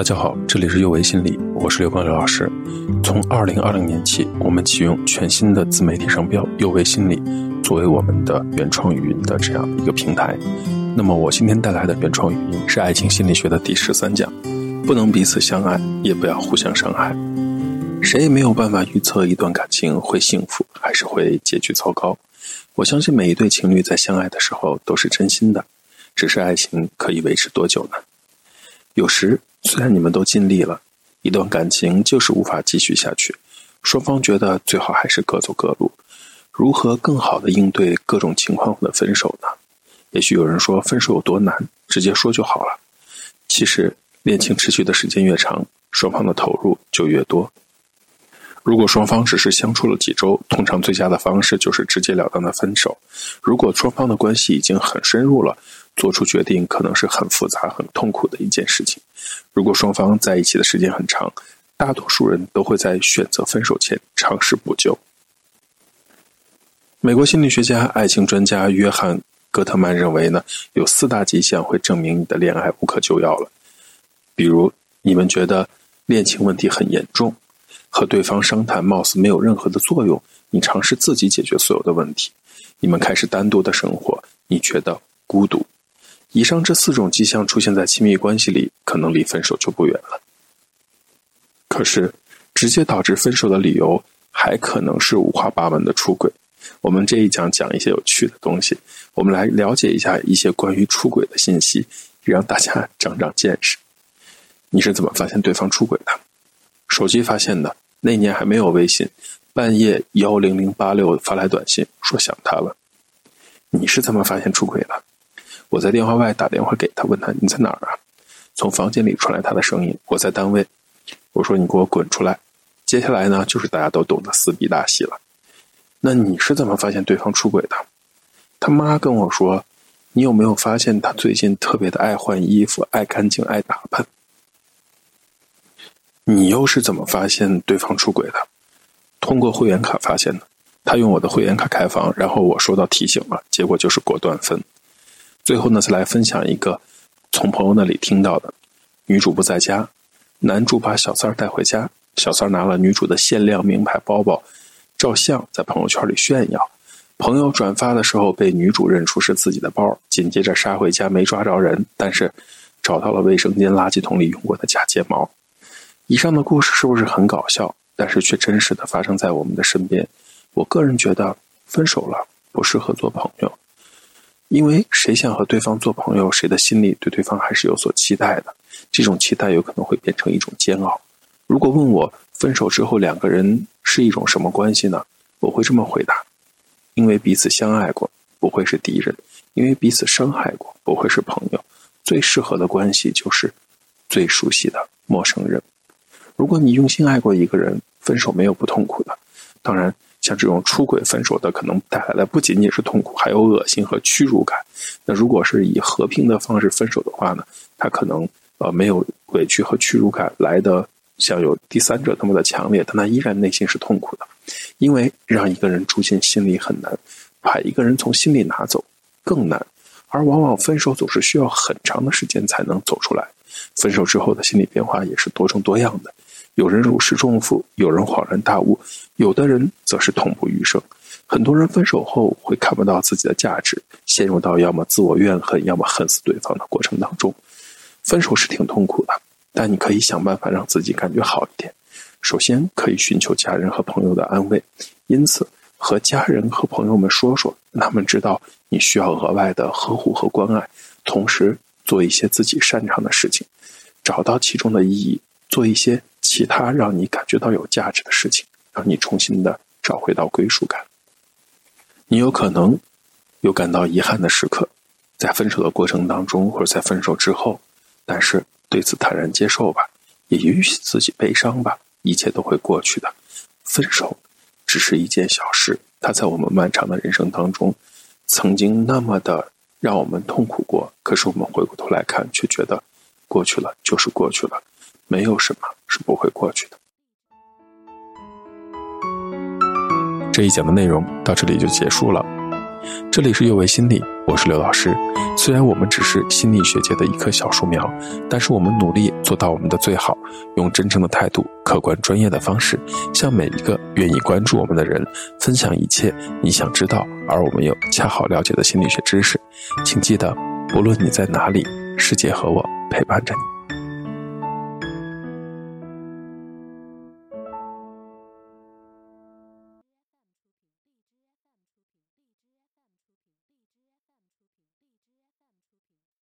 大家好，这里是幼为心理，我是刘光刘老师。从二零二零年起，我们启用全新的自媒体商标“幼为心理”作为我们的原创语音的这样一个平台。那么，我今天带来的原创语音是爱情心理学的第十三讲：不能彼此相爱，也不要互相伤害。谁也没有办法预测一段感情会幸福还是会结局糟糕。我相信每一对情侣在相爱的时候都是真心的，只是爱情可以维持多久呢？有时。虽然你们都尽力了，一段感情就是无法继续下去，双方觉得最好还是各走各路。如何更好的应对各种情况的分手呢？也许有人说分手有多难，直接说就好了。其实恋情持续的时间越长，双方的投入就越多。如果双方只是相处了几周，通常最佳的方式就是直截了当的分手。如果双方的关系已经很深入了，做出决定可能是很复杂、很痛苦的一件事情。如果双方在一起的时间很长，大多数人都会在选择分手前尝试补救。美国心理学家、爱情专家约翰·戈特曼认为呢，有四大迹象会证明你的恋爱无可救药了。比如，你们觉得恋情问题很严重。和对方商谈貌似没有任何的作用，你尝试自己解决所有的问题，你们开始单独的生活，你觉得孤独。以上这四种迹象出现在亲密关系里，可能离分手就不远了。可是，直接导致分手的理由还可能是五花八门的出轨。我们这一讲讲一些有趣的东西，我们来了解一下一些关于出轨的信息，让大家长长见识。你是怎么发现对方出轨的？手机发现的。那年还没有微信，半夜幺零零八六发来短信说想他了。你是怎么发现出轨的？我在电话外打电话给他，问他你在哪儿啊？从房间里传来他的声音，我在单位。我说你给我滚出来。接下来呢，就是大家都懂的撕逼大戏了。那你是怎么发现对方出轨的？他妈跟我说，你有没有发现他最近特别的爱换衣服、爱干净、爱打扮？你又是怎么发现对方出轨的？通过会员卡发现的。他用我的会员卡开房，然后我收到提醒了，结果就是果断分。最后呢，再来分享一个从朋友那里听到的：女主不在家，男主把小三儿带回家，小三儿拿了女主的限量名牌包包照相，在朋友圈里炫耀。朋友转发的时候被女主认出是自己的包，紧接着杀回家没抓着人，但是找到了卫生间垃圾桶里用过的假睫毛。以上的故事是不是很搞笑？但是却真实的发生在我们的身边。我个人觉得，分手了不适合做朋友，因为谁想和对方做朋友，谁的心里对对方还是有所期待的。这种期待有可能会变成一种煎熬。如果问我分手之后两个人是一种什么关系呢？我会这么回答：因为彼此相爱过，不会是敌人；因为彼此伤害过，不会是朋友。最适合的关系就是最熟悉的陌生人。如果你用心爱过一个人，分手没有不痛苦的。当然，像这种出轨分手的，可能带来的不仅仅是痛苦，还有恶心和屈辱感。那如果是以和平的方式分手的话呢？他可能呃没有委屈和屈辱感来的像有第三者那么的强烈，但他依然内心是痛苦的。因为让一个人住进心里很难，把一个人从心里拿走更难。而往往分手总是需要很长的时间才能走出来。分手之后的心理变化也是多种多样的。有人如释重负，有人恍然大悟，有的人则是痛不欲生。很多人分手后会看不到自己的价值，陷入到要么自我怨恨，要么恨死对方的过程当中。分手是挺痛苦的，但你可以想办法让自己感觉好一点。首先，可以寻求家人和朋友的安慰，因此和家人和朋友们说说，让他们知道你需要额外的呵护和关爱，同时做一些自己擅长的事情，找到其中的意义，做一些。其他让你感觉到有价值的事情，让你重新的找回到归属感。你有可能有感到遗憾的时刻，在分手的过程当中，或者在分手之后，但是对此坦然接受吧，也允许自己悲伤吧，一切都会过去的。分手只是一件小事，它在我们漫长的人生当中，曾经那么的让我们痛苦过，可是我们回过头来看，却觉得过去了就是过去了。没有什么不会过去的。这一讲的内容到这里就结束了。这里是幼为心理，我是刘老师。虽然我们只是心理学界的一棵小树苗，但是我们努力做到我们的最好，用真诚的态度、客观专业的方式，向每一个愿意关注我们的人分享一切你想知道而我们又恰好了解的心理学知识。请记得，不论你在哪里，世界和我陪伴着你。